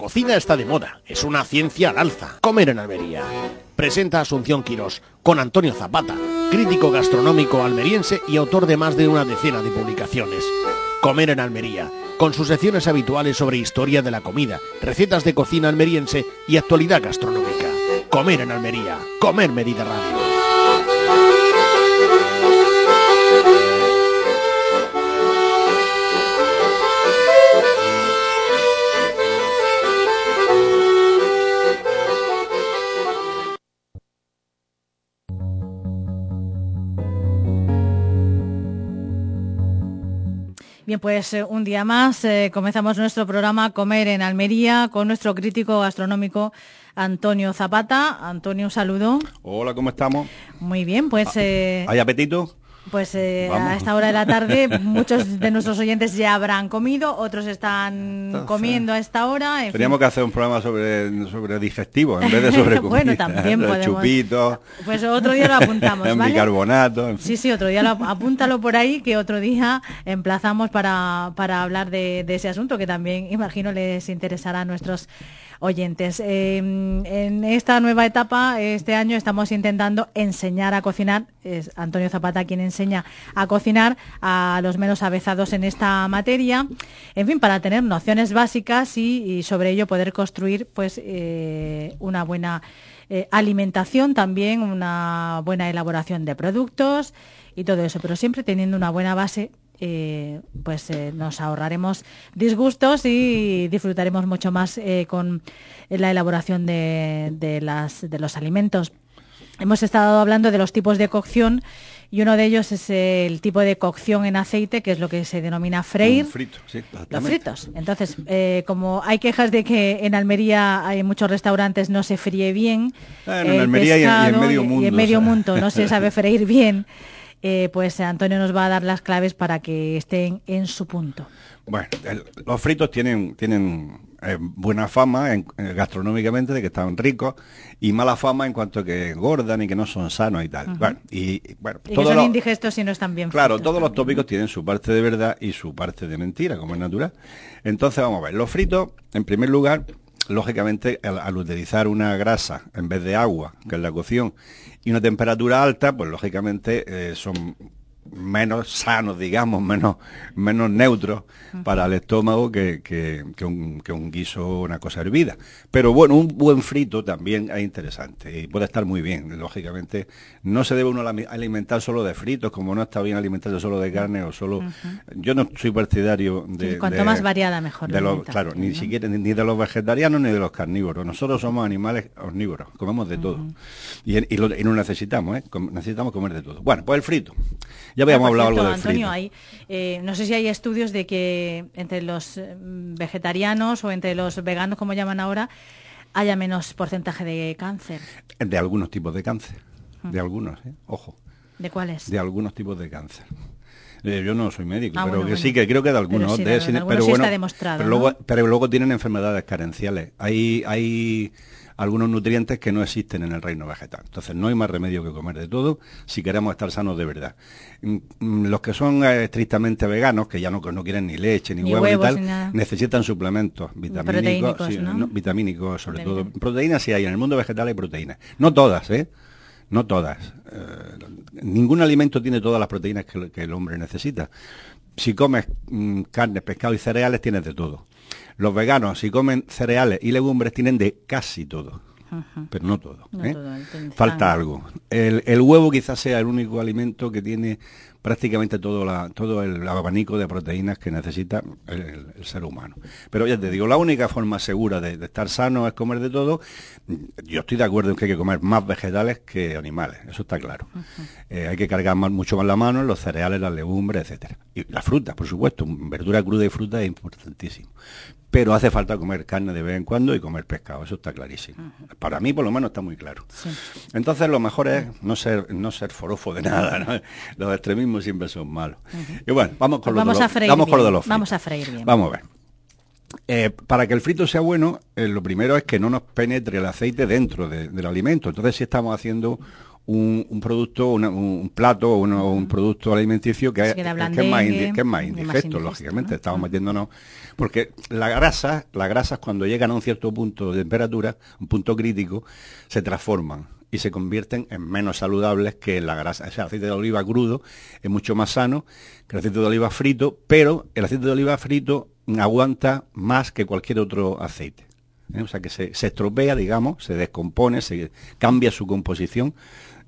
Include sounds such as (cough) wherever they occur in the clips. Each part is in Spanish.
cocina está de moda, es una ciencia al alza. Comer en Almería. Presenta Asunción Quirós con Antonio Zapata, crítico gastronómico almeriense y autor de más de una decena de publicaciones. Comer en Almería, con sus secciones habituales sobre historia de la comida, recetas de cocina almeriense y actualidad gastronómica. Comer en Almería, comer Mediterráneo. Bien, pues eh, un día más eh, comenzamos nuestro programa Comer en Almería con nuestro crítico gastronómico Antonio Zapata. Antonio, un saludo. Hola, ¿cómo estamos? Muy bien, pues... Eh, ¿Hay apetito? Pues eh, a esta hora de la tarde (laughs) muchos de nuestros oyentes ya habrán comido, otros están comiendo a esta hora. Teníamos que hacer un programa sobre, sobre digestivo en vez de sobre (laughs) comida. bueno, también podemos. Chupitos. Pues otro día lo apuntamos, (laughs) ¿vale? bicarbonato. Sí, sí, otro día lo, apúntalo por ahí que otro día emplazamos para, para hablar de, de ese asunto que también imagino les interesará a nuestros oyentes. Em, en esta nueva etapa, este año, estamos intentando enseñar a cocinar. Es Antonio Zapata quien enseña a cocinar a los menos avezados en esta materia. En fin, para tener nociones básicas y, sobre ello poder construir pues eh, una buena eh, alimentación también, una buena elaboración de productos y todo eso, pero siempre teniendo una buena base eh, pues eh, nos ahorraremos disgustos y disfrutaremos mucho más eh, con la elaboración de, las, de los alimentos. Hemos estado hablando de los tipos de cocción y uno de ellos es el tipo de cocción en aceite, que es lo que se denomina freír. los fritos. Entonces, como hay quejas de que en Almería hay muchos restaurantes no se fríe bien, en Almería y, en, medio mundo, y en medio mundo no se sabe (laughs) freír bien. Eh, pues Antonio nos va a dar las claves para que estén en su punto. Bueno, los fritos tienen, tienen eh, buena fama eh, gastronómicamente de que están ricos y mala fama en cuanto a que engordan y que no son sanos y tal. Bueno, y, bueno, y que son indigestos y no están bien Claro, todos los tópicos tienen su parte de verdad y su parte de mentira, como es natural. Entonces vamos a ver, los fritos, en primer lugar, lógicamente al, utilizar una grasa en vez de agua, que es la cocción, y una temperatura alta, pues lógicamente eh, son menos sanos, digamos, menos, menos neutros para el estómago que, que, un, que, un, guiso una cosa hervida. Pero bueno, un buen frito también es interesante y puede estar muy bien. Lógicamente, no se debe uno alimentar solo de fritos, como no está bien alimentarse solo de carne o solo... Yo no soy partidario de... cuanto más variada, mejor. claro, ni siquiera ni de los vegetarianos ni de los carnívoros. Nosotros somos animales omnívoros, comemos de todo. Y, y, lo, y necesitamos, ¿eh? necesitamos comer de todo. Bueno, pues el frito. Ya habíamos hablado algo del Antonio, Hay, eh, no sé si hay estudios de que entre los mm, vegetarianos o entre los veganos, como llaman ahora, haya menos porcentaje de cáncer. De algunos tipos de cáncer. De algunos, ¿eh? ojo. ¿De cuáles? De algunos tipos de cáncer. Eh, yo no soy médico, ah, pero que sí, que creo que de algunos. Pero, bueno, pero, luego, pero luego tienen enfermedades carenciales. Hay, hay algunos nutrientes que no existen en el reino vegetal. Entonces no hay más remedio que comer de todo si queremos estar sanos de verdad. Mm, mm, los que son eh, estrictamente veganos, que ya no, no quieren ni leche, ni, huevos, y tal, necesitan suplementos vitamínicos, vitamínicos sobre todo. Proteínas sí hay, en el mundo vegetal hay proteínas. No todas, ¿eh? No todas. Eh, ningún alimento tiene todas las proteínas que, el hombre necesita. Si comes mm, carne, pescado y cereales, tienes de todo. Los veganos, si comen cereales y legumbres, tienen de casi todo. Pero no todo. ¿eh? Falta algo. El, el, huevo quizás sea el único alimento que tiene prácticamente todo, la, todo el abanico de proteínas que necesita el, ser humano. Pero ya te digo, la única forma segura de, estar sano es comer de todo. Yo estoy de acuerdo en que hay que comer más vegetales que animales, eso está claro. Eh, hay que cargar mucho más la mano en los cereales, las legumbres, etcétera. Y la fruta, por supuesto, verdura cruda y fruta es importantísimo. Pero hace falta comer carne de vez en cuando y comer pescado, eso está clarísimo. Para mí por lo menos está muy claro. Entonces lo mejor es no ser no ser forofo de (laughs) nada, los extremismos siempre son malos. Y bueno, vamos con, pues vamos, a vamos con lo de los Vamos a freír bien. Vamos a ver. Eh, para que el frito sea bueno, eh, lo primero es que no nos penetre el aceite dentro del alimento. Entonces, si estamos haciendo un, producto, un plato o un, producto alimenticio que, es, más, indigesto, lógicamente. Estamos metiéndonos. Porque la grasa, las grasas cuando llegan a un cierto punto de temperatura, un punto crítico, se transforman y se convierten en menos saludables que la grasa. O sea, el aceite de oliva crudo es mucho más sano que el aceite de oliva frito, pero el aceite de oliva frito aguanta más que cualquier otro aceite. ¿eh? O sea que se, se, estropea, digamos, se descompone, se cambia su composición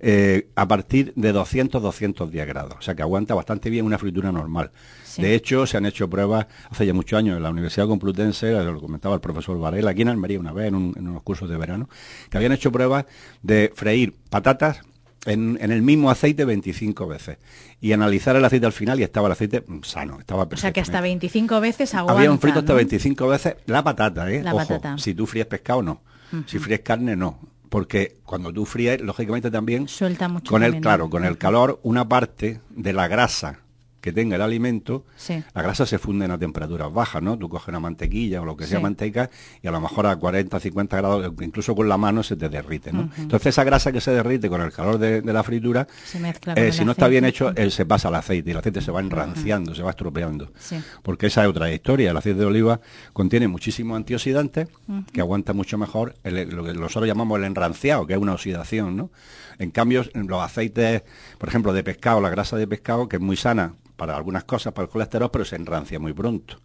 eh, a partir de 200-210 grados. O sea que aguanta bastante bien una fritura normal. De hecho, se han hecho pruebas hace ya muchos años en la Universidad Complutense, lo comentaba el profesor Varela, aquí en Almería una vez en, unos cursos de verano, que habían hecho pruebas de freír patatas en, el mismo aceite 25 veces y analizar el aceite al final y estaba el aceite sano, estaba O sea que hasta 25 veces aguanta. Había un frito hasta 25 veces la patata, ¿eh? La patata. si tú fríes pescado no, si fríes carne no porque cuando tú fríes, lógicamente también suelta mucho. Con el claro, con el calor, una parte de la grasa que tenga el alimento, la grasa se funde a temperaturas bajas, ¿no? Tú coges una mantequilla o lo que sea manteca y a lo mejor a 40, 50 grados, incluso con la mano se te derrite, ¿no? Entonces esa grasa que se derrite con el calor de, la fritura, eh, si no está bien hecho, él se pasa al aceite y el aceite se va enranciando, se va estropeando. Porque esa es otra historia. El aceite de oliva contiene muchísimos antioxidantes que aguanta mucho mejor lo que nosotros llamamos el enranciado, que es una oxidación, ¿no? En cambio, los aceites, por ejemplo, de pescado, la grasa de pescado, que es muy sana, para algunas cosas, para el colesterol, pero se enrancia muy pronto.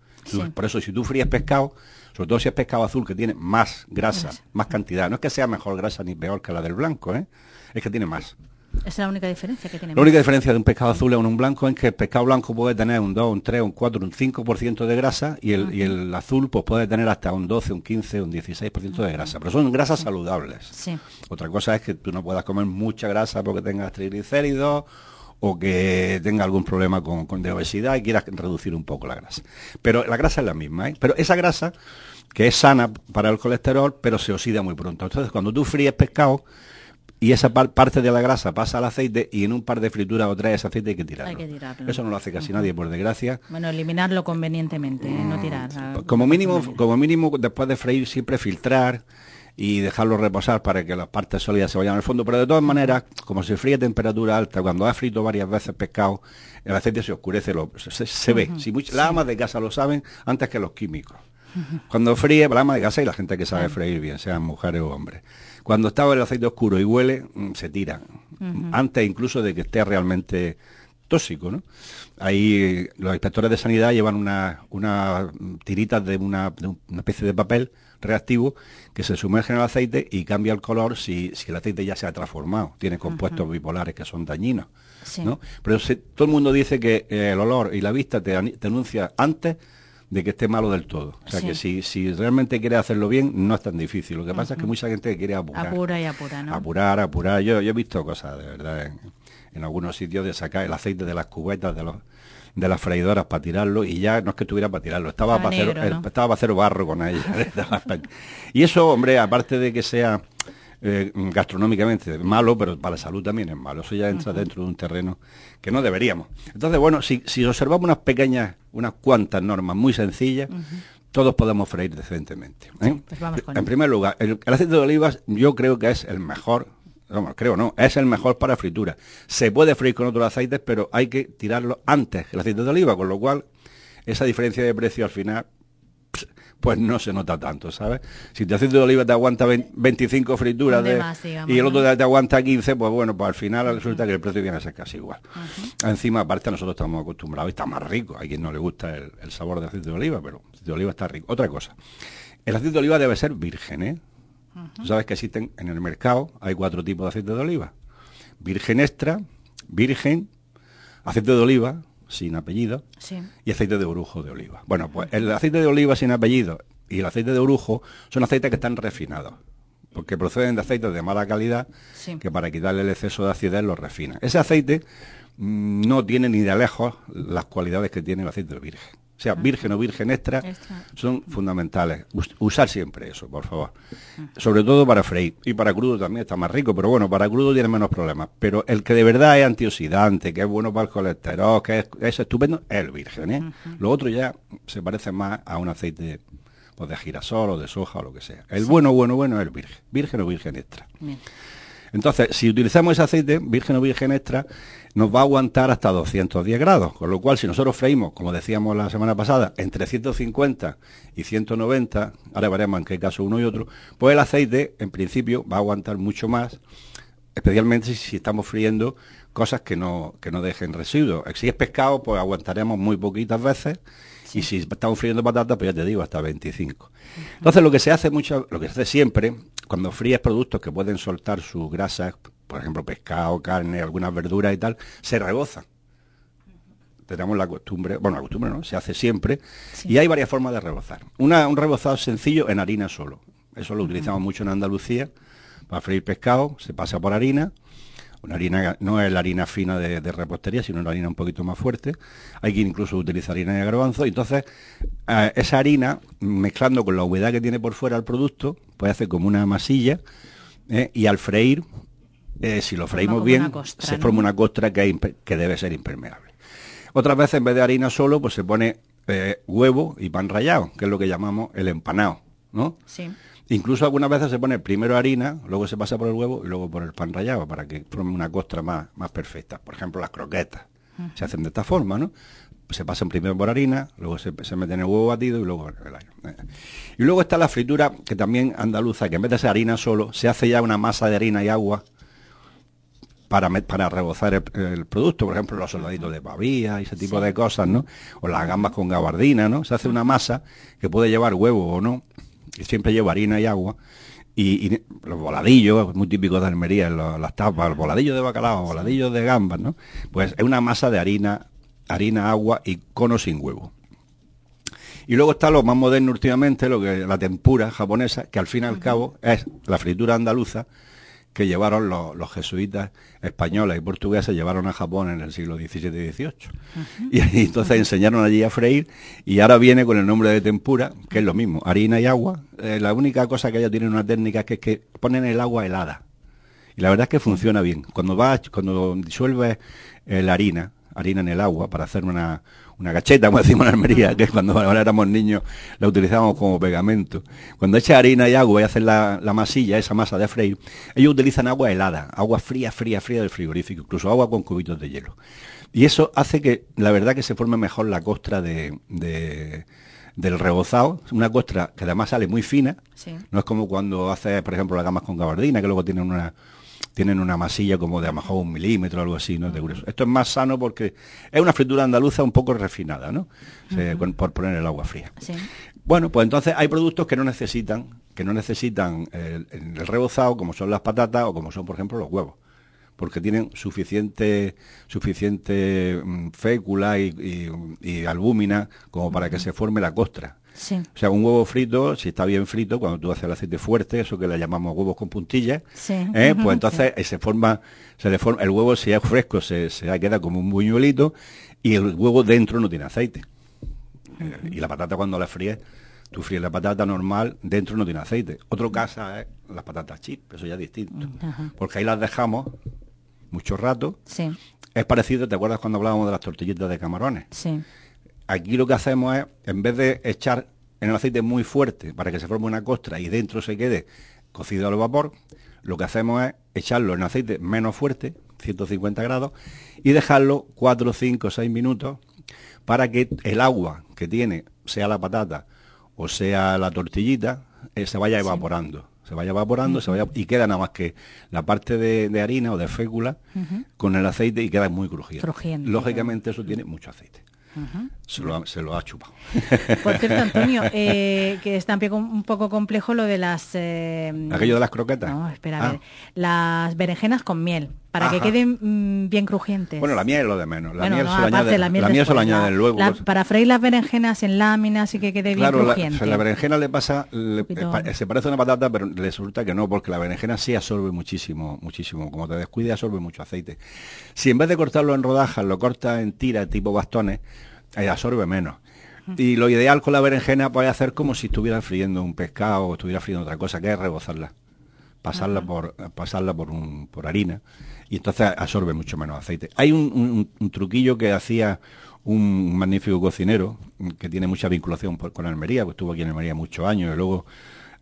Por eso si tú fríes pescado, sobre todo si es pescado azul que tiene más grasa, más cantidad, no es que sea mejor grasa ni peor que la del blanco, ¿eh? es que tiene más. Esa es la única diferencia que tiene. La única diferencia de un pescado azul a un blanco es que el pescado blanco puede tener un 2, un 3, un 4, un 5% de grasa y el, y el azul pues puede tener hasta un 12, un 15, un 16% de grasa. Pero son grasas saludables. Otra cosa es que tú no puedas comer mucha grasa porque tengas triglicéridos o que tenga algún problema con, de obesidad y quiera reducir un poco la grasa. Pero la grasa es la misma, ¿eh? Pero esa grasa, que es sana para el colesterol, pero se oxida muy pronto. Entonces, cuando tú fríes pescado, y esa parte de la grasa pasa al aceite y en un par de frituras o tres ese aceite hay que tirarlo. Hay que tirarlo. Eso no lo hace casi nadie, por desgracia. Bueno, eliminarlo convenientemente, ¿eh? no tirar. Como mínimo, como mínimo, después de freír, siempre filtrar y dejarlo reposar para que las partes sólidas se vayan al fondo. Pero de todas maneras, como se fríe a temperatura alta, cuando ha frito varias veces pescado, el aceite se oscurece, lo, se, ve. Si las amas de casa lo saben antes que los químicos. Cuando fríe, la ama de casa y la gente que sabe freír bien, sean mujeres o hombres. Cuando está el aceite oscuro y huele, mm, se tira. Antes incluso de que esté realmente tóxico, ¿no? Ahí los inspectores de sanidad llevan unas una tiritas de una, de una especie de papel reactivo que se sumerge en el aceite y cambia el color si, el aceite ya se ha transformado. Tiene compuestos bipolares que son dañinos. Pero todo el mundo dice que eh, el olor y la vista te, te, anuncia antes de que esté malo del todo. O sea que si, si realmente quieres hacerlo bien, no es tan difícil. Lo que pasa es que mucha gente quiere apurar. Apura y apura, ¿no? Apurar, apurar. Yo, yo he visto cosas, de verdad, en, en algunos sitios de sacar el aceite de las cubetas de los de las freidoras para tirarlo y ya no es que estuviera para tirarlo, estaba, para, hacer, estaba para hacer barro con ella. (laughs) y eso, hombre, aparte de que sea eh, gastronómicamente malo, pero para la salud también es malo. Eso ya entra dentro de un terreno que no deberíamos. Entonces, bueno, si, si observamos unas pequeñas, unas cuantas normas muy sencillas, todos podemos freír decentemente. ¿eh? Pues en primer lugar, el, el, aceite de olivas yo creo que es el mejor creo no, es el mejor para fritura. Se puede freír con otros aceites, pero hay que tirarlo antes que el aceite de oliva, con lo cual esa diferencia de precio al final pues no se nota tanto, ¿sabes? Si el aceite de oliva te aguanta 25 frituras y el otro te aguanta 15, pues bueno, pues al final resulta que el precio viene a ser casi igual. Encima, aparte, nosotros estamos acostumbrados está más rico. Hay quien no le gusta el, el sabor de aceite de oliva, pero el aceite de oliva está rico. Otra cosa, el aceite de oliva debe ser virgen, ¿eh? Sabes que existen en el mercado, hay cuatro tipos de aceite de oliva. Virgen extra, virgen, aceite de oliva, sin apellido, y aceite de orujo de oliva. Bueno, pues el aceite de oliva sin apellido y el aceite de orujo son aceites que están refinados, porque proceden de aceites de mala calidad que para quitarle el exceso de acidez los refina. Ese aceite mm, no tiene ni de lejos las cualidades que tiene el aceite de virgen. Sea virgen o virgen extra, son fundamentales. usar siempre eso, por favor. Sobre todo para freír. Y para crudo también está más rico, pero bueno, para crudo tiene menos problemas. Pero el que de verdad es antioxidante, que es bueno para el colesterol, que es, estupendo, es el virgen. ¿eh? Lo otro ya se parece más a un aceite pues, de girasol o de soja o lo que sea. El bueno, bueno, bueno es el virgen. Virgen o virgen extra. Entonces, si utilizamos ese aceite, virgen o virgen extra, nos va a aguantar hasta 210 grados, con lo cual si nosotros freímos, como decíamos la semana pasada, entre 150 y 190, ahora veremos en qué caso uno y otro, pues el aceite en principio va a aguantar mucho más, especialmente si, estamos friendo cosas que no, que no dejen residuos. Si es pescado, pues aguantaremos muy poquitas veces, y si estamos friendo patatas, pues ya te digo, hasta 25. Entonces lo que se hace mucho, lo que se hace siempre, cuando fríes productos que pueden soltar sus grasas, por ejemplo pescado, carne, algunas verduras y tal, se reboza. Tenemos la costumbre, bueno, la costumbre no, se hace siempre, y hay varias formas de rebozar. Una, un rebozado sencillo en harina solo. Eso lo utilizamos mucho en Andalucía, para freír pescado, se pasa por harina, una harina no es la harina fina de, repostería, sino una harina un poquito más fuerte. Hay que incluso utilizar harina de garbanzo. Y entonces, eh, esa harina, mezclando con la humedad que tiene por fuera el producto, puede hacer como una masilla. Eh, y al freír, eh, si lo freímos bien, se forma una costra que, que, debe ser impermeable. Otras veces, en vez de harina solo, pues se pone huevo y pan rallado, que es lo que llamamos el empanado. ¿no? Sí. Incluso algunas veces se pone primero harina, luego se pasa por el huevo y luego por el pan rallado para que forme una costra más, más perfecta. Por ejemplo, las croquetas se hacen de esta forma, ¿no? Se pasan primero por harina, luego se, se meten el huevo batido y luego el eh. Y luego está la fritura, que también andaluza, que en vez de ser harina solo, se hace ya una masa de harina y agua para, para rebozar el, producto, por ejemplo, los soldaditos de pavía y ese tipo de cosas, ¿no? O las gambas con gabardina, ¿no? Se hace una masa que puede llevar huevo o no, que siempre lleva harina y agua, y, los voladillos, muy típicos de Almería, las tapas, los voladillos de bacalao, voladillos de gambas, ¿no? Pues es una masa de harina, harina, agua y cono sin huevo. Y luego está lo más moderno últimamente, lo que la tempura japonesa, que al fin y al cabo es la fritura andaluza, que llevaron los, jesuitas españoles y portugueses, llevaron a Japón en el siglo XVII y XVIII. y, entonces enseñaron allí a freír y ahora viene con el nombre de tempura, que es lo mismo, harina y agua. Eh, la única cosa que ellos tienen una técnica que es que ponen el agua helada. Y la verdad es que funciona bien. Cuando vas, cuando disuelves eh, la harina, harina en el agua para hacer una, una gacheta, como decimos en Almería, que cuando ahora éramos niños la utilizábamos como pegamento. Cuando echa harina y agua y hacen la, masilla, esa masa de freír, ellos utilizan agua helada, agua fría, fría, fría del frigorífico, incluso agua con cubitos de hielo. Y eso hace que, la verdad, que se forme mejor la costra de, del rebozado, una costra que además sale muy fina, no es como cuando hace, por ejemplo, las gamas con gabardina, que luego tienen una, tienen una masilla como de a lo mejor un milímetro o algo así, ¿no? De grueso. Esto es más sano porque es una fritura andaluza un poco refinada, ¿no? por poner el agua fría. Bueno, pues entonces hay productos que no necesitan, que no necesitan el, rebozado, como son las patatas o como son, por ejemplo, los huevos porque tienen suficiente suficiente mm, fécula y, albúmina como para que se forme la costra. O sea, un huevo frito, si está bien frito, cuando tú haces el aceite fuerte, eso que le llamamos huevos con puntillas, ¿eh? pues entonces se forma, se le forma, el huevo si es fresco se, se queda como un buñuelito y el huevo dentro no tiene aceite. Y la patata cuando la fríes, tú fríes la patata normal, dentro no tiene aceite. Otro caso es las patatas chip, eso ya es distinto. Porque ahí las dejamos mucho rato. Es parecido, ¿te acuerdas cuando hablábamos de las tortillitas de camarones? Sí. Aquí lo que hacemos es, en vez de echar en el aceite muy fuerte para que se forme una costra y dentro se quede cocido al vapor, lo que hacemos es echarlo en aceite menos fuerte, 150 grados, y dejarlo 4, 5, 6 minutos para que el agua que tiene, sea la patata o sea la tortillita, eh, se vaya evaporando. Se vaya evaporando se vaya, y queda nada más que la parte de, harina o de fécula con el aceite y queda muy crujiente. Lógicamente eso tiene mucho aceite se, lo ha, chupado. (laughs) Por cierto, Antonio, (laughs) eh, que está un poco complejo lo de las... Eh, ¿Aquello de las croquetas? No, espera, a ah. ver. Las berenjenas con miel, para que queden mm, bien crujientes. Bueno, la miel es lo de menos. La miel, se, lo añade, la miel, se lo añaden luego. Pues. para freír las berenjenas en láminas y que quede bien crujiente. La, la berenjena le pasa... Eh, se parece a una patata, pero le resulta que no, porque la berenjena sí absorbe muchísimo, muchísimo. Como te descuide, absorbe mucho aceite. Si en vez de cortarlo en rodajas, lo cortas en tiras tipo bastones, absorbe menos. Y lo ideal con la berenjena puede hacer como si estuviera friendo un pescado o estuviera friendo otra cosa, que es rebozarla. Pasarla por pasarla por un, por harina y entonces absorbe mucho menos aceite. Hay un, truquillo que hacía un magnífico cocinero que tiene mucha vinculación con Almería, pues estuvo aquí en Almería muchos años y luego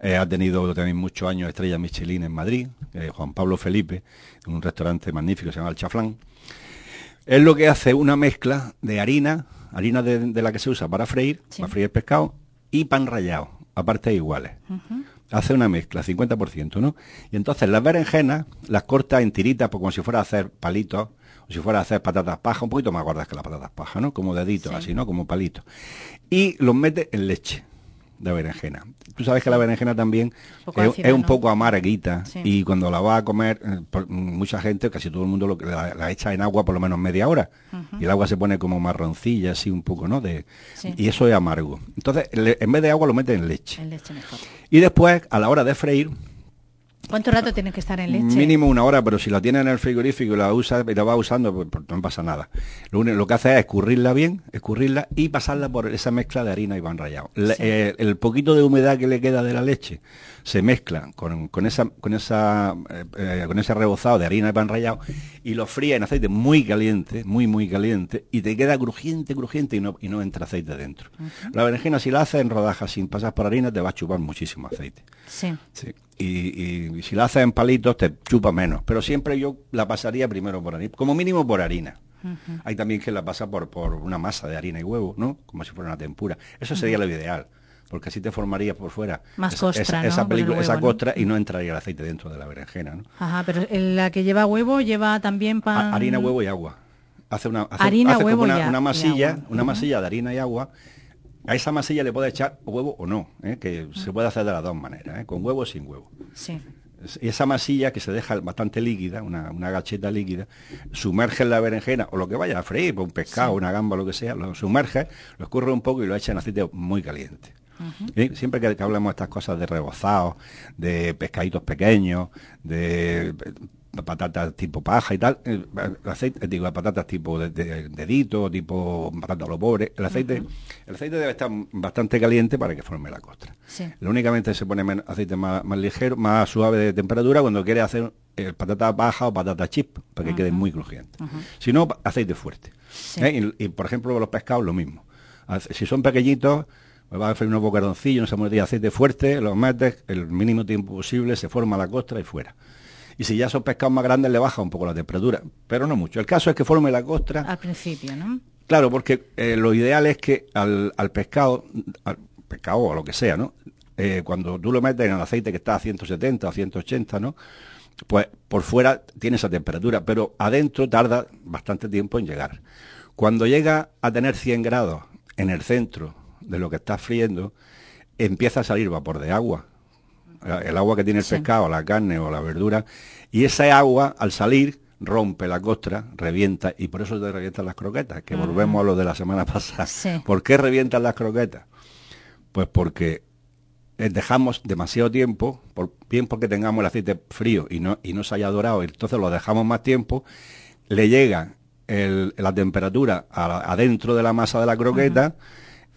eh, ha tenido también muchos años estrella Michelin en Madrid, eh, Juan Pablo Felipe, en un restaurante magnífico que se llama El Chaflán. Es lo que hace una mezcla de harina, harina de, la que se usa para freír, para freír pescado, y pan rallado, a partes iguales. Hace una mezcla, 50%, ¿no? Y entonces las berenjenas las corta en tiritas, pues como si fuera a hacer palitos, o si fuera a hacer patatas paja, un poquito más gordas que las patatas paja, ¿no? Como deditos, así, ¿no? Como palitos. Y los mete en leche de berenjena. Tú sabes que la berenjena también es, un poco amarguita y cuando la va a comer, eh, mucha gente, casi todo el mundo lo, la, la echa en agua por lo menos media hora y el agua se pone como marroncilla, así un poco, ¿no? De, Y eso es amargo. Entonces, en vez de agua lo mete en leche. En leche mejor. Y después, a la hora de freír, ¿Cuánto rato tiene que estar en leche? Mínimo una hora, pero si la tiene en el frigorífico y la usa y la va usando, pues, pues no pasa nada. Lo, único, lo que hace es escurrirla bien, escurrirla y pasarla por esa mezcla de harina y pan rallado. Eh, el poquito de humedad que le queda de la leche se mezcla con, esa, con, esa, eh, eh, con ese rebozado de harina y pan rallado y lo fría en aceite muy caliente, muy, muy caliente, y te queda crujiente, crujiente y no, y no entra aceite dentro. La berenjena, si la haces en rodajas sin pasar por harina, te va a chupar muchísimo aceite. Sí. sí. Y, si la haces en palitos, te chupa menos. Pero siempre yo la pasaría primero por harina, como mínimo por harina. Hay también que la pasa por, por una masa de harina y huevo, ¿no? Como si fuera una tempura. Eso sería lo ideal porque así te formaría por fuera Más esa, costra, esa, esa costra y no entraría el aceite dentro de la berenjena. ¿no? Ajá, pero la que lleva huevo lleva también pan... harina, huevo y agua. Hace una, harina, huevo una, una masilla, una masilla de harina y agua. A esa masilla le puede echar huevo o no, ¿eh? que se puede hacer de las dos maneras, ¿eh? con huevo o sin huevo. Sí. Y esa masilla que se deja bastante líquida, una, gacheta líquida, sumerge en la berenjena o lo que vaya a freír, un pescado, una gamba, lo que sea, lo sumerge, lo escurre un poco y lo echa en aceite muy caliente. Siempre que, hablamos de estas cosas de rebozados, de pescaditos pequeños, de patatas tipo paja y tal, el aceite, digo, patatas tipo de, dedito, tipo patata a lo pobre, el aceite, el aceite debe estar bastante caliente para que forme la costra. Lo únicamente se pone aceite más, ligero, más suave de temperatura cuando quiere hacer el patata baja o patata chip, para que quede muy crujiente. Si no, aceite fuerte. ¿eh? Y, por ejemplo, los pescados lo mismo. Si son pequeñitos, me va a hacer unos bocaroncillos, una de aceite fuerte, los metes el mínimo tiempo posible, se forma la costra y fuera. Y si ya son pescados más grandes, le baja un poco la temperatura, pero no mucho. El caso es que forme la costra. Al principio, ¿no? Claro, porque eh, lo ideal es que al, pescado, al pescado o lo que sea, ¿no? Eh, cuando tú lo metes en el aceite que está a 170 o 180, ¿no? Pues por fuera tiene esa temperatura, pero adentro tarda bastante tiempo en llegar. Cuando llega a tener 100 grados en el centro de lo que está friendo, empieza a salir vapor de agua. El agua que tiene el pescado, la carne o la verdura. Y esa agua, al salir, rompe la costra, revienta, y por eso te revientan las croquetas, que volvemos a lo de la semana (laughs) pasada. ¿Por qué revientan las croquetas? Pues porque eh, dejamos demasiado tiempo, por, bien porque tengamos el aceite frío y no, y no se haya dorado, entonces lo dejamos más tiempo, le llega la temperatura adentro de la masa de la croqueta,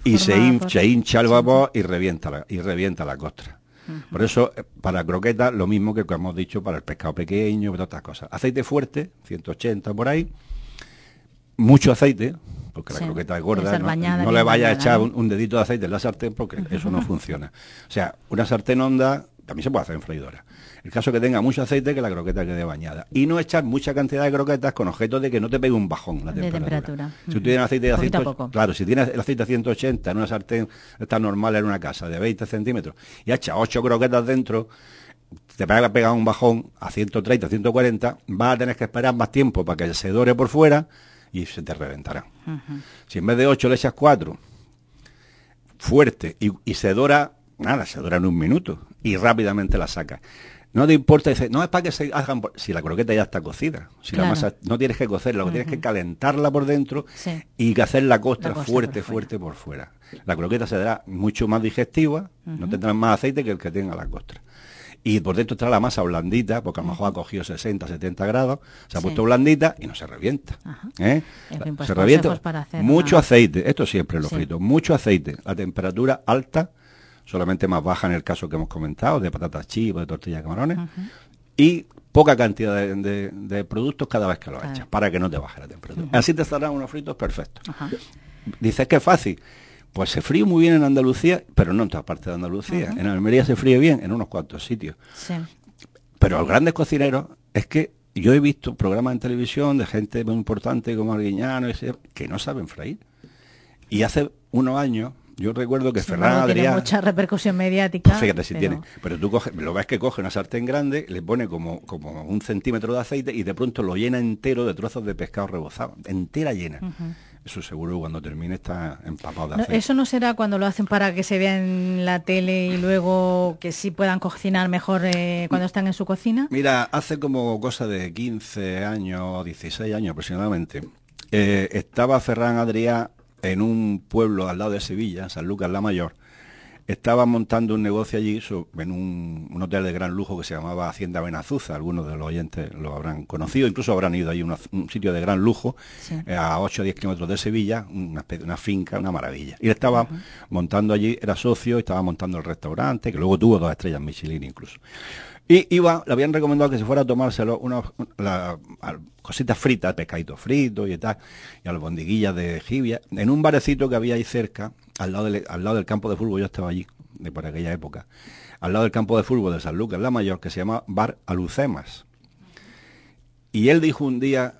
y se, hincha, el vapor y revienta la, y revienta la costra. Por eso, eh, para croquetas, lo mismo que hemos dicho para el pescado pequeño, todas estas cosas. Aceite fuerte, 180 por ahí, mucho aceite, porque la croqueta es gorda, no, le vaya a echar un, dedito de aceite en la sartén porque eso no (laughs) funciona. O sea, una sartén honda también se puede hacer en freidora. El caso que tenga mucho aceite que la croqueta quede bañada. Y no echar mucha cantidad de croquetas con objeto de que no te pegue un bajón la temperatura. Si tú tienes aceite de 180, claro, si tienes el aceite de 180 en una sartén está normal en una casa de 20 centímetros y echa 8 croquetas dentro, te pega pegar un bajón a 130, 140, vas a tener que esperar más tiempo para que se dore por fuera y se te reventará. Si en vez de 8 le echas 4, fuerte, y, y se dora, nada, se dora en un minuto y rápidamente la saca. No te importa, dice, no es para que se hagan, si la croqueta ya está cocida, si la masa no tienes que cocerla, lo que tienes que calentarla por dentro y que hacer la costra, fuerte, fuerte por fuera. La croqueta se dará mucho más digestiva, no tendrá más aceite que el que tenga la costra. y por dentro está la masa blandita, porque a lo mejor ha cogido 60, 70 grados, se ha puesto blandita y no se revienta. ¿eh? Pues se revienta. mucho aceite, esto siempre lo frito, mucho aceite, a temperatura alta, solamente más baja en el caso que hemos comentado, de patatas chivas, de tortillas de camarones, y poca cantidad de, productos cada vez que lo echas, para que no te baje la temperatura. Así te estarán unos fritos perfectos. Dices que es fácil. Pues se fríe muy bien en Andalucía, pero no en toda parte de Andalucía. En Almería se fríe bien en unos cuantos sitios. Pero los grandes cocineros es que yo he visto programas en televisión de gente muy importante como Arguiñano que no saben freír. Y hace unos años yo recuerdo que Ferran Adrià... Tiene mucha repercusión mediática. Pues fíjate si tiene. Pero tú coges, lo ves que coge una sartén grande, le pone como, como un centímetro de aceite y de pronto lo llena entero de trozos de pescado rebozado. Entera llena. Eso seguro cuando termine está empapado de aceite. ¿Eso no será cuando lo hacen para que se vea en la tele y luego que sí puedan cocinar mejor eh, cuando están en su cocina? Mira, hace como cosa de 15 años, 16 años aproximadamente, eh, estaba Ferran Adrià en un pueblo al lado de Sevilla, San Lucas la Mayor, estaba montando un negocio allí en un, hotel de gran lujo que se llamaba Hacienda Benazuza. Algunos de los oyentes lo habrán conocido, incluso habrán ido ahí, un sitio de gran lujo, eh, a 8 o 10 kilómetros de Sevilla, una, una finca, una maravilla. Y estaba montando allí, era socio, estaba montando el restaurante, que luego tuvo dos estrellas Michelin incluso. Y iba, le habían recomendado que se fuera a tomárselo unas cositas fritas, pescaditos fritos y tal, y albondiguillas de jibia, en un barecito que había ahí cerca, al lado, del, al lado del campo de fútbol, yo estaba allí, de por aquella época, al lado del campo de fútbol de San Lucas, la mayor, que se llama Bar Alucemas. Y él dijo un día,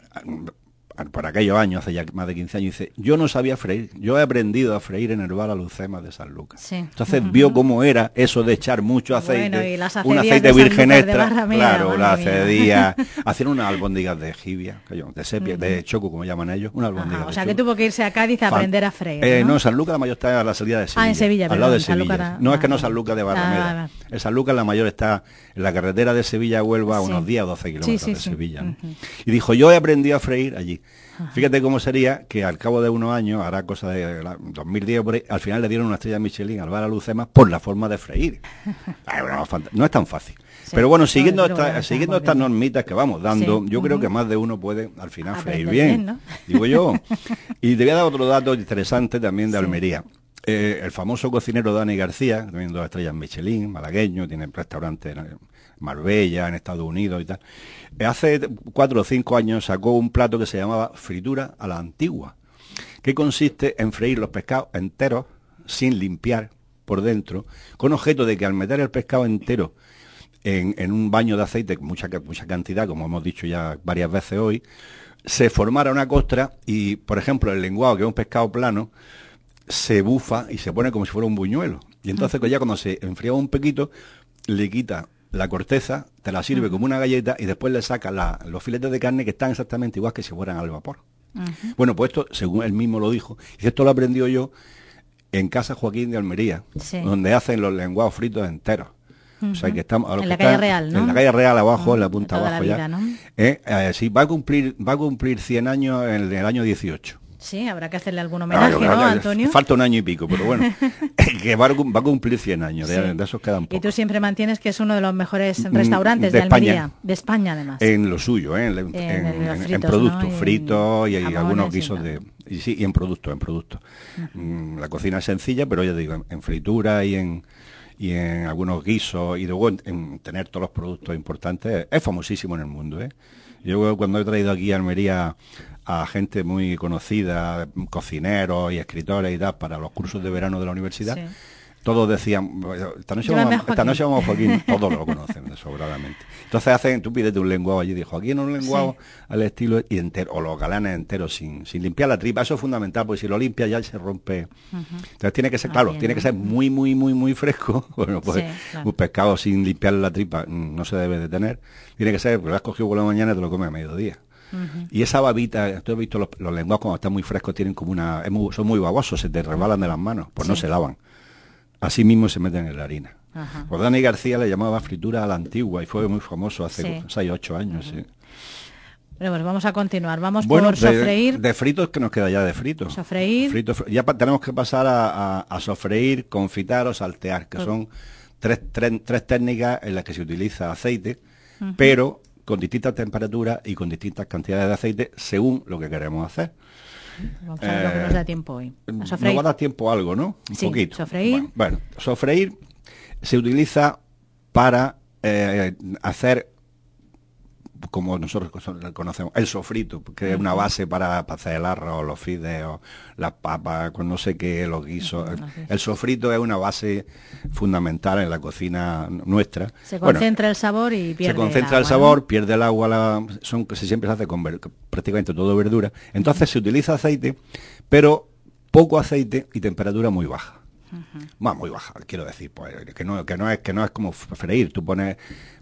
por aquellos años, hace ya más de 15 años, dice, yo no sabía freír, yo he aprendido a freír en el bar a Lucema de San Lucas. Entonces vio cómo era eso de echar mucho aceite, un aceite virgen extra, claro, la acedía, (laughs) hacer unas albóndigas de jibia, de sepia, de choco, como llaman ellos, una albóndiga O sea, que tuvo que irse a Cádiz a aprender a freír. Eh, ¿no? San Lucas la mayor está a la salida de Sevilla. Ah, en Sevilla, al lado de Sevilla. no es que no San Lucas de Barrameda. Ah, en San Lucas la mayor está en la carretera de Sevilla a Huelva a unos 10 o 12 kilómetros de Sevilla. Y dijo, yo he aprendido a freír allí. Fíjate cómo sería que al cabo de unos años, hará cosa de 2010 al final le dieron una estrella Michelin al bar a Lucema por la forma de freír. (laughs) no es tan fácil. Pero bueno, siguiendo, siguiendo estas normitas que vamos dando, yo creo que más de uno puede al final freír bien, digo yo. (laughs) Y te voy a dar otro dato interesante también de Almería. Eh, el famoso cocinero Dani García, también dos estrellas Michelin, malagueño, tiene restaurante en Marbella, en Estados Unidos y tal. Hace cuatro o cinco años sacó un plato que se llamaba fritura a la antigua, que consiste en freír los pescados enteros sin limpiar por dentro, con objeto de que al meter el pescado entero en, un baño de aceite, mucha, mucha cantidad, como hemos dicho ya varias veces hoy, se formara una costra y, por ejemplo, el lenguado, que es un pescado plano, se bufa y se pone como si fuera un buñuelo. Y entonces ya cuando se enfría un poquito, le quita la corteza, te la sirve como una galleta y después le saca los filetes de carne que están exactamente igual que si fueran al vapor. Bueno, pues esto, según él mismo lo dijo, y esto lo aprendió yo en Casa Joaquín de Almería, donde hacen los lenguados fritos enteros. O sea que estamos en la calle Real, ¿no? En la calle Real abajo, en la punta abajo ya. Eh, eh, sí, va a cumplir va a cumplir 100 años en el año 18. Sí, habrá que hacerle algún homenaje, ¿no, Antonio? Falta un año y pico, pero bueno, (laughs) (laughs) que va, a cumplir 100 años, de, esos quedan pocos. Y tú siempre mantienes que es uno de los mejores mm, restaurantes de, Almería, de España además. En lo suyo, ¿eh? en, en, productos, fritos y, algunos guisos de... Y, sí, y en productos, en productos. Mm, la cocina es sencilla, pero ya digo, en, fritura y en y en algunos guisos y luego en, tener todos los productos importantes es famosísimo en el mundo. ¿eh? Yo cuando he traído aquí a Almería a gente muy conocida, cocineros y escritores y tal, para los cursos de verano de la universidad. Todos decían, esta noche, vamos, a Joaquín, (laughs) todos lo conocen sobradamente. Entonces hacen, tú pídete un lenguado allí, dijo, aquí en un lenguado al estilo y entero, o los galanes enteros sin, sin limpiar la tripa, eso es fundamental, porque si lo limpia ya se rompe. Entonces tiene que ser, claro, tiene que ser muy, muy, muy, muy fresco. (laughs) Bueno, pues un pescado sin limpiar la tripa no se debe de tener. Tiene que ser, porque lo has cogido por la mañana y te lo comes a mediodía. Y esa babita, tú has visto los, los, lenguados cuando están muy frescos, tienen como una. son muy babosos, se te rebalan de las manos, pues no se lavan. Así mismo se meten en la harina. Pues Dani García le llamaba fritura a la antigua y fue muy famoso hace 6 o 8 años. Bueno, pues vamos a continuar. Vamos por sofreír. De fritos que nos queda ya de fritos. Sofreír. ya tenemos que pasar a, sofreír, confitar o saltear, que son tres, tres, técnicas en las que se utiliza aceite, pero con distintas temperaturas y con distintas cantidades de aceite según lo que queremos hacer. Vamos a ver lo que nos da tiempo hoy. Nos va a dar tiempo algo, ¿no? Un poquito. Sofreír. Bueno, sofreír se utiliza para eh, hacer como nosotros conocemos, el sofrito, que es una base para, hacer el arroz, los fideos, las papas, con no sé qué, los guisos. El sofrito es una base fundamental en la cocina nuestra. Se concentra el sabor y pierde Se concentra el, sabor, pierde el agua, la, son, siempre se hace con prácticamente todo verdura. Entonces se utiliza aceite, pero poco aceite y temperatura muy baja muy baja, quiero decir, pues que no, que no es que no es como freír, tú pones,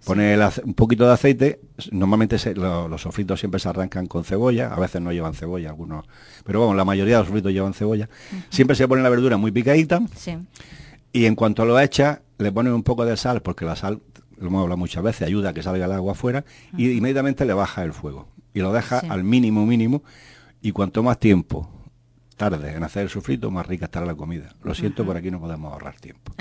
pones un poquito de aceite, normalmente los sofritos siempre se arrancan con cebolla, a veces no llevan cebolla, algunos, pero bueno, la mayoría de los sofritos llevan cebolla. Siempre se pone la verdura muy picadita. Y en cuanto lo echa, le ponen un poco de sal, porque la sal, lo hemos hablado muchas veces, ayuda a que salga el agua afuera, y inmediatamente le baja el fuego. Y lo deja al mínimo mínimo, y cuanto más tiempo tarde en hacer el sofrito, más rica estará la comida. Lo siento, por aquí no podemos ahorrar tiempo.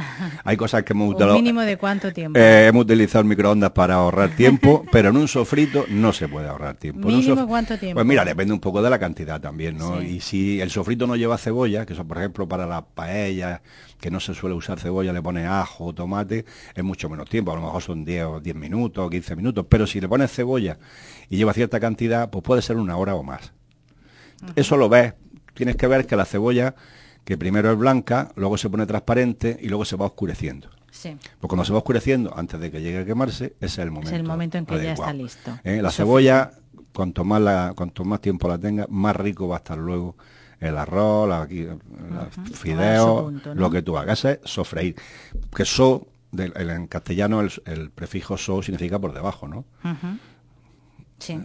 Hay cosas que hemos (laughs) utilizado... mínimo de cuánto tiempo? Eh, hemos utilizado el microondas para ahorrar tiempo, (laughs) pero en un sofrito no se puede ahorrar tiempo. ¿Mínimo cuánto tiempo? Pues mira, depende un poco de la cantidad también, ¿no? Y si el sofrito no lleva cebolla, que eso por ejemplo para la paella, que no se suele usar cebolla, le pone ajo, tomate, es mucho menos tiempo, a lo mejor son 10 o 10 minutos, 15 minutos, pero si le pones cebolla y lleva cierta cantidad, pues puede ser una hora o más. Eso lo ves tienes que ver que la cebolla, que primero es blanca, luego se pone transparente y luego se va oscureciendo. Sí. Pues cuando se va oscureciendo, antes de que llegue a quemarse, ese es el momento. Es el momento en que ya está listo. ¿Eh? La cebolla, cuanto más, la, cuanto más tiempo la tenga, más rico va a estar luego el arroz, la, fideo, lo que tú hagas es sofreír. Que so, en castellano el, prefijo so significa por debajo, ¿no?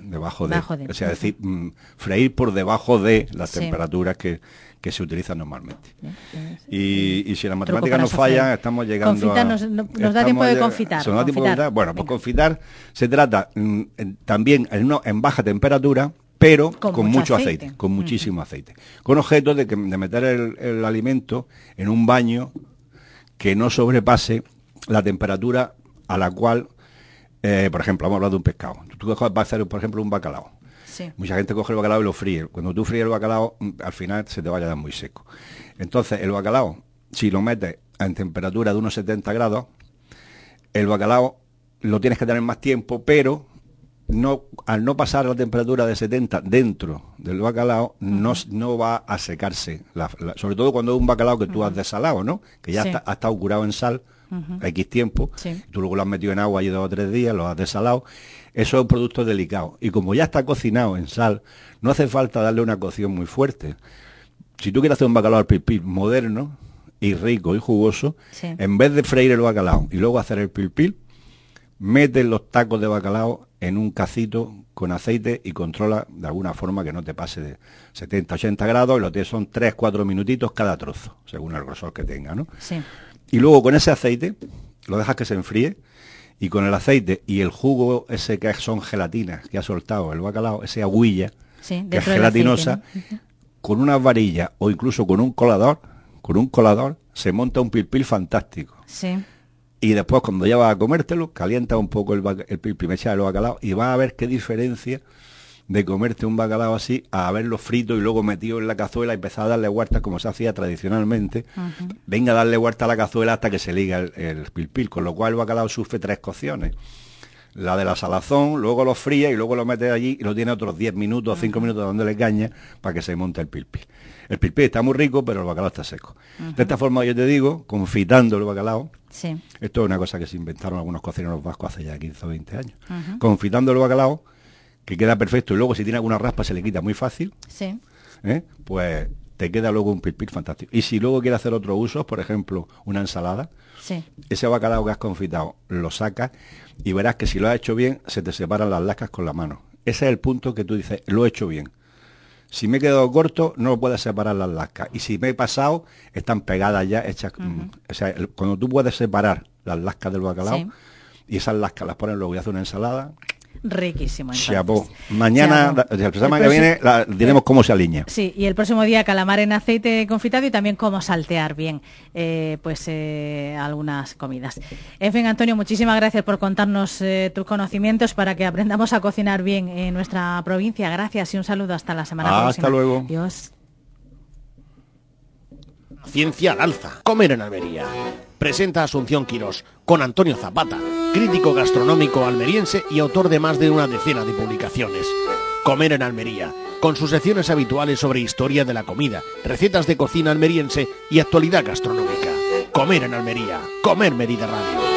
Debajo de, o sea, decir, mm, freír por debajo de las temperaturas que, se utilizan normalmente. Y, si la matemática no falla, estamos llegando a... Nos, da tiempo de confitar. Bueno, pues confitar se trata mm, también en, en baja temperatura, pero con, mucho, aceite. con muchísimo aceite. Con objeto de, que, de meter el, alimento en un baño que no sobrepase la temperatura a la cual eh, por ejemplo, vamos a hablar de un pescado. Tú vas a hacer, por ejemplo, un bacalao. Mucha gente coge el bacalao y lo fríe. Cuando tú fríes el bacalao, mm, al final se te va a quedar muy seco. Entonces, el bacalao, si lo metes en temperatura de unos 70 grados, el bacalao lo tienes que tener más tiempo, pero no, al no pasar la temperatura de 70 dentro del bacalao, no, no, va a secarse. sobre todo cuando es un bacalao que tú has desalado, ¿no? Que ya está, ha estado curado en sal X tiempo, tú luego lo has metido en agua y dos o tres días, lo has desalado, eso es un producto delicado. Y como ya está cocinado en sal, no hace falta darle una cocción muy fuerte. Si tú quieres hacer un bacalao al pipí moderno y rico y jugoso, en vez de freír el bacalao y luego hacer el pilpil, mete los tacos de bacalao en un cacito con aceite y controla de alguna forma que no te pase de 70, 80 grados y lo tienes son 3, 4 minutitos cada trozo, según el grosor que tenga, ¿no? Sí. Y luego con ese aceite lo dejas que se enfríe y con el aceite y el jugo ese que son gelatinas que ha soltado el bacalao, esa aguilla que es gelatinosa, con una varilla o incluso con un colador, con un colador se monta un pilpil fantástico. Y después cuando ya vas a comértelo, calienta un poco el, el pilpil, me echa el bacalao y vas a ver qué diferencia de comerte un bacalao así a haberlo frito y luego metido en la cazuela y empezar a darle vueltas como se hacía tradicionalmente. Venga a darle vuelta a la cazuela hasta que se liga el, pilpil, con lo cual el bacalao sufre tres cocciones. La de la salazón, luego lo fría y luego lo mete allí y lo tiene otros 10 minutos o 5 minutos donde le caña para que se monte el pilpil. El pilpil está muy rico, pero el bacalao está seco. De esta forma yo te digo, confitando el bacalao, esto es una cosa que se inventaron algunos cocineros vascos hace ya 15 o 20 años, confitando el bacalao, que queda perfecto y luego si tiene alguna raspa se le quita muy fácil, sí. ¿eh? pues te queda luego un pilpil fantástico. Y si luego quieres hacer otro uso, por ejemplo, una ensalada, sí. ese bacalao que has confitado lo sacas y verás que si lo has hecho bien, se te separan las lascas con la mano. Ese es el punto que tú dices, lo he hecho bien. Si me he quedado corto, no puedes separar las lascas. Y si me he pasado, están pegadas ya, hechas. O sea, cuando tú puedes separar las lascas del bacalao, y esas lascas las pones luego y haces una ensalada, Riquísimo. Mañana, la semana que viene, diremos cómo se alinea. Sí, y el próximo día calamar en aceite confitado y también cómo saltear bien eh, pues eh, algunas comidas. En fin, Antonio, muchísimas gracias por contarnos eh, tus conocimientos para que aprendamos a cocinar bien en nuestra provincia. Gracias y un saludo hasta la semana próxima. Hasta luego. Adiós. Ciencia al alza. Comer en Almería. Presenta Asunción Quirós con Antonio Zapata, crítico gastronómico almeriense y autor de más de una decena de publicaciones. Comer en Almería, con sus secciones habituales sobre historia de la comida, recetas de cocina almeriense y actualidad gastronómica. Comer en Almería. Comer Mediterráneo.